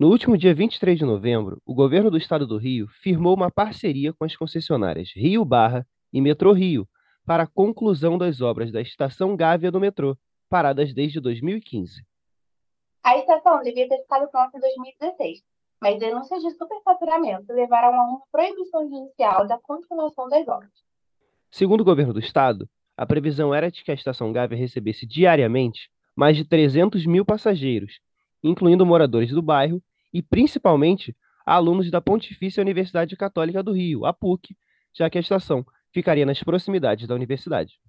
No último dia 23 de novembro, o governo do estado do Rio firmou uma parceria com as concessionárias Rio Barra e Metrô Rio para a conclusão das obras da estação Gávea do metrô, paradas desde 2015. A estação devia ter ficado pronta em 2016, mas denúncias de superfaturamento levaram a uma proibição judicial da continuação das obras. Segundo o governo do estado, a previsão era de que a estação Gávea recebesse diariamente mais de 300 mil passageiros, incluindo moradores do bairro e, principalmente, alunos da Pontifícia Universidade Católica do Rio, a PUC, já que a estação ficaria nas proximidades da universidade.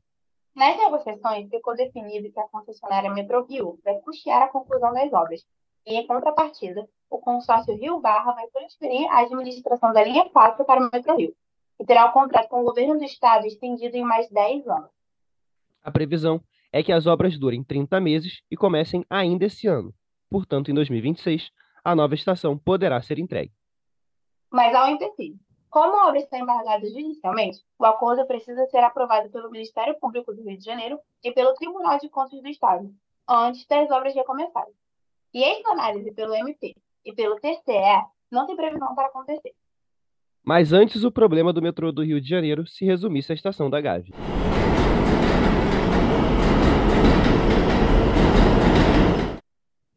Nas negociações, ficou definido que a concessionária Metro Rio vai custear a conclusão das obras, e, em contrapartida, o consórcio Rio Barra vai transferir a administração da linha 4 para o Metro Rio, e terá o contrato com o governo do estado estendido em mais 10 anos. A previsão é que as obras durem 30 meses e comecem ainda esse ano. Portanto, em 2026, a nova estação poderá ser entregue. Mas há um empecilho. Como a obra está embargada judicialmente, o acordo precisa ser aprovado pelo Ministério Público do Rio de Janeiro e pelo Tribunal de Contas do Estado, antes das obras recomeçarem. E esta análise pelo MP e pelo TCE não tem previsão para acontecer. Mas antes o problema do metrô do Rio de Janeiro se resumisse à estação da Gávea.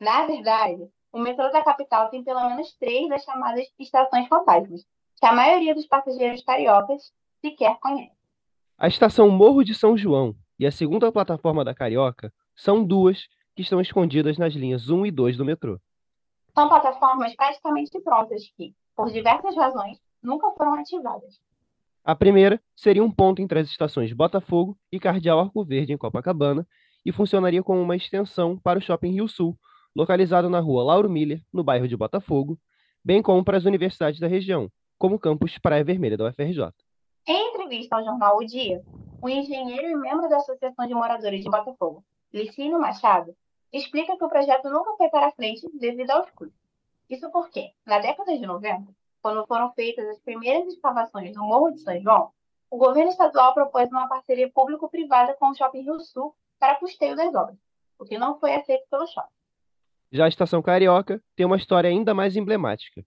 Na verdade, o metrô da capital tem pelo menos três das chamadas estações fantasmas, que a maioria dos passageiros cariocas sequer conhece. A estação Morro de São João e a segunda plataforma da Carioca são duas que estão escondidas nas linhas 1 e 2 do metrô. São plataformas praticamente prontas que, por diversas razões, nunca foram ativadas. A primeira seria um ponto entre as estações Botafogo e Cardeal Arco Verde, em Copacabana, e funcionaria como uma extensão para o Shopping Rio Sul, localizado na rua Lauro Miller, no bairro de Botafogo, bem como para as universidades da região, como o campus Praia Vermelha da UFRJ. Em entrevista ao jornal O Dia, o engenheiro e membro da Associação de Moradores de Botafogo, Licínio Machado, explica que o projeto nunca foi para frente devido aos custos. Isso porque, na década de 90, quando foram feitas as primeiras escavações no Morro de São João, o governo estadual propôs uma parceria público-privada com o Shopping Rio Sul para custeio das obras, o que não foi aceito pelo shopping. Já a Estação Carioca tem uma história ainda mais emblemática.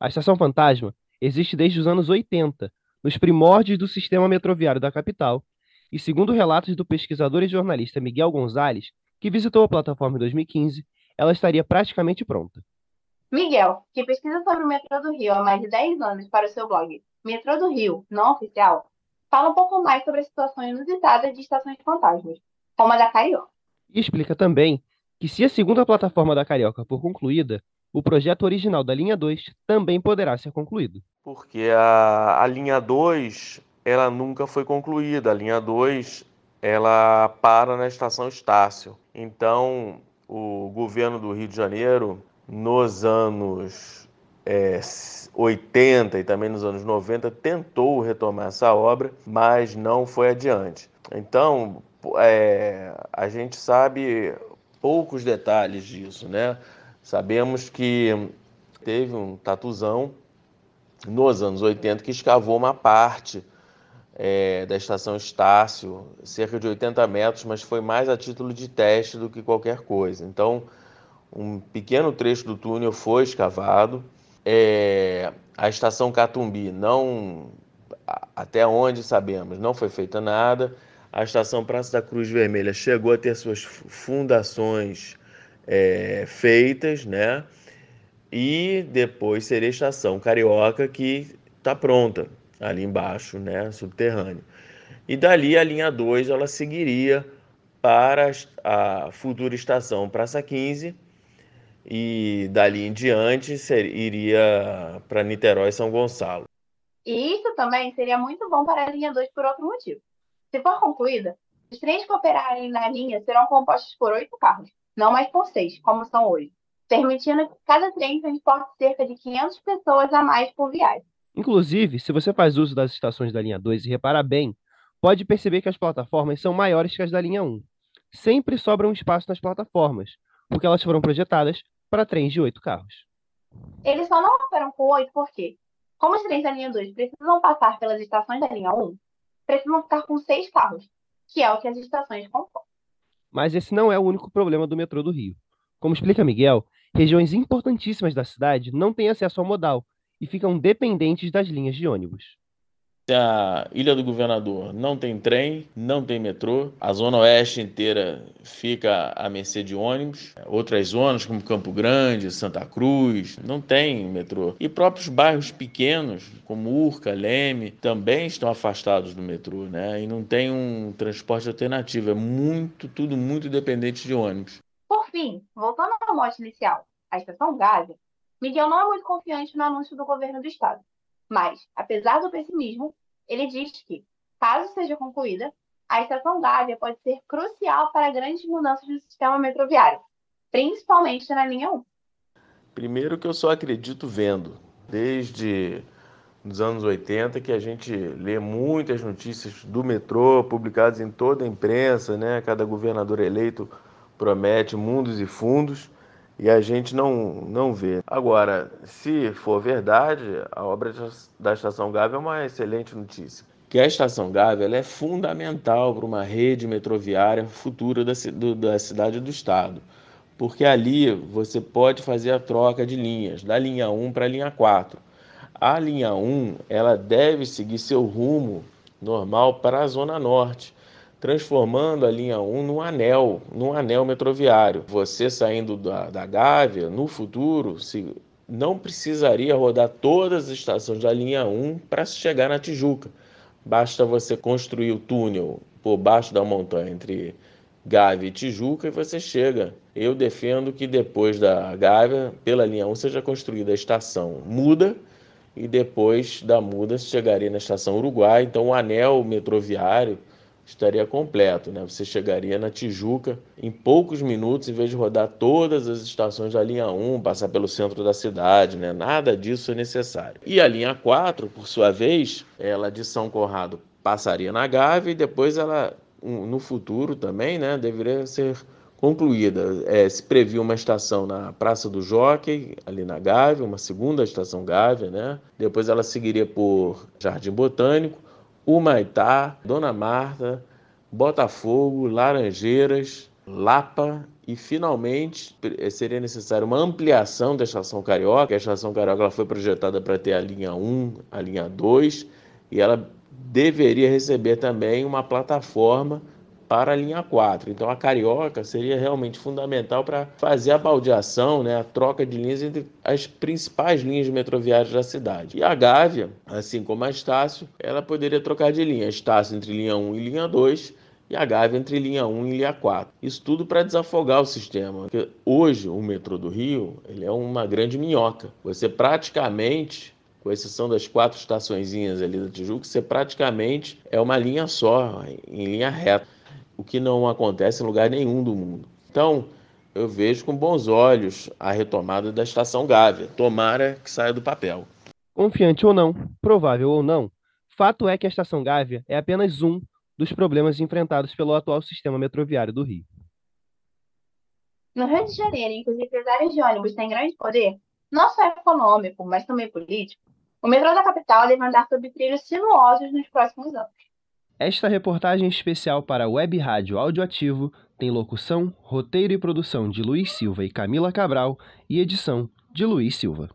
A Estação Fantasma existe desde os anos 80, nos primórdios do sistema metroviário da capital, e segundo relatos do pesquisador e jornalista Miguel Gonzalez, que visitou a plataforma em 2015, ela estaria praticamente pronta. Miguel, que pesquisa sobre o metrô do Rio há mais de 10 anos para o seu blog Metrô do Rio, não oficial, fala um pouco mais sobre a situação inusitada de estações fantasmas, como a da Carioca. E explica também que se a segunda plataforma da Carioca for concluída, o projeto original da linha 2 também poderá ser concluído. Porque a, a linha 2, ela nunca foi concluída. A linha 2, ela para na estação Estácio. Então, o governo do Rio de Janeiro, nos anos é, 80 e também nos anos 90, tentou retomar essa obra, mas não foi adiante. Então, é, a gente sabe poucos detalhes disso, né? Sabemos que teve um tatuzão nos anos 80 que escavou uma parte é, da estação Estácio, cerca de 80 metros, mas foi mais a título de teste do que qualquer coisa. Então, um pequeno trecho do túnel foi escavado. É, a estação Catumbi não, até onde sabemos, não foi feita nada a estação Praça da Cruz Vermelha chegou a ter suas fundações é, feitas, né? E depois seria a estação Carioca, que está pronta ali embaixo, né? Subterrâneo. E dali a linha 2 ela seguiria para a futura estação Praça 15 e dali em diante seria, iria para Niterói e São Gonçalo. Isso também seria muito bom para a linha 2 por outro motivo. Se for concluída, os trens que operarem na linha serão compostos por oito carros, não mais por seis, como são hoje, permitindo que cada trem transporte cerca de 500 pessoas a mais por viagem. Inclusive, se você faz uso das estações da linha 2 e reparar bem, pode perceber que as plataformas são maiores que as da linha 1. Sempre sobra um espaço nas plataformas, porque elas foram projetadas para trens de oito carros. Eles só não operam com oito porque, como os trens da linha 2 precisam passar pelas estações da linha 1, precisam ficar com seis carros, que é o que as estações comportam. Mas esse não é o único problema do metrô do Rio. Como explica Miguel, regiões importantíssimas da cidade não têm acesso ao modal e ficam dependentes das linhas de ônibus. A Ilha do Governador não tem trem, não tem metrô. A zona oeste inteira fica à mercê de ônibus. Outras zonas, como Campo Grande, Santa Cruz, não tem metrô. E próprios bairros pequenos, como Urca, Leme, também estão afastados do metrô, né? E não tem um transporte alternativo. É muito, tudo muito dependente de ônibus. Por fim, voltando à morte inicial, a estação Gávea, Miguel não é muito confiante no anúncio do governo do estado. Mas, apesar do pessimismo, ele diz que, caso seja concluída, a estação Gávea pode ser crucial para grandes mudanças no sistema metroviário, principalmente na linha 1. Primeiro que eu só acredito vendo. Desde os anos 80 que a gente lê muitas notícias do metrô publicadas em toda a imprensa, né? Cada governador eleito promete mundos e fundos e a gente não, não vê. Agora, se for verdade, a obra da Estação Gávea é uma excelente notícia. Que a Estação Gávea é fundamental para uma rede metroviária futura da, do, da cidade do estado. Porque ali você pode fazer a troca de linhas, da linha 1 para a linha 4. A linha 1 ela deve seguir seu rumo normal para a Zona Norte transformando a linha 1 num anel, num anel metroviário. Você saindo da, da Gávea, no futuro, se, não precisaria rodar todas as estações da linha 1 para chegar na Tijuca. Basta você construir o túnel por baixo da montanha entre Gávea e Tijuca e você chega. Eu defendo que depois da Gávea, pela linha 1, seja construída a estação Muda e depois da Muda chegaria na estação Uruguai. Então o anel metroviário estaria completo, né? Você chegaria na Tijuca em poucos minutos, em vez de rodar todas as estações da linha 1, passar pelo centro da cidade, né? Nada disso é necessário. E a linha 4, por sua vez, ela de São Conrado passaria na Gávea e depois ela, no futuro também, né, deveria ser concluída. É, se previu uma estação na Praça do Jockey, ali na Gávea, uma segunda estação Gávea, né? Depois ela seguiria por Jardim Botânico, Humaitá, Dona Marta, Botafogo, Laranjeiras, Lapa e finalmente eh, seria necessária uma ampliação da estação Carioca. A estação Carioca ela foi projetada para ter a linha 1, a linha 2 e ela deveria receber também uma plataforma para a linha 4. Então a Carioca seria realmente fundamental para fazer a baldeação, né, a troca de linhas entre as principais linhas metroviárias da cidade. E a Gávea, assim como a Estácio, ela poderia trocar de linha. Estácio entre linha 1 e linha 2 e a Gávea entre linha 1 e linha 4. Isso tudo para desafogar o sistema. Porque hoje o metrô do Rio ele é uma grande minhoca. Você praticamente com exceção das quatro estaçõezinhas ali da Tijuca, você praticamente é uma linha só, em linha reta o que não acontece em lugar nenhum do mundo. Então, eu vejo com bons olhos a retomada da estação Gávea. Tomara que saia do papel. Confiante ou não, provável ou não, fato é que a estação Gávea é apenas um dos problemas enfrentados pelo atual sistema metroviário do Rio. No Rio de Janeiro, em que os empresários de ônibus têm grande poder, não só econômico, mas também político, o metrô da capital deve andar sob trilhos sinuosos nos próximos anos. Esta reportagem especial para a Web Rádio Audioativo tem locução, roteiro e produção de Luiz Silva e Camila Cabral e edição de Luiz Silva.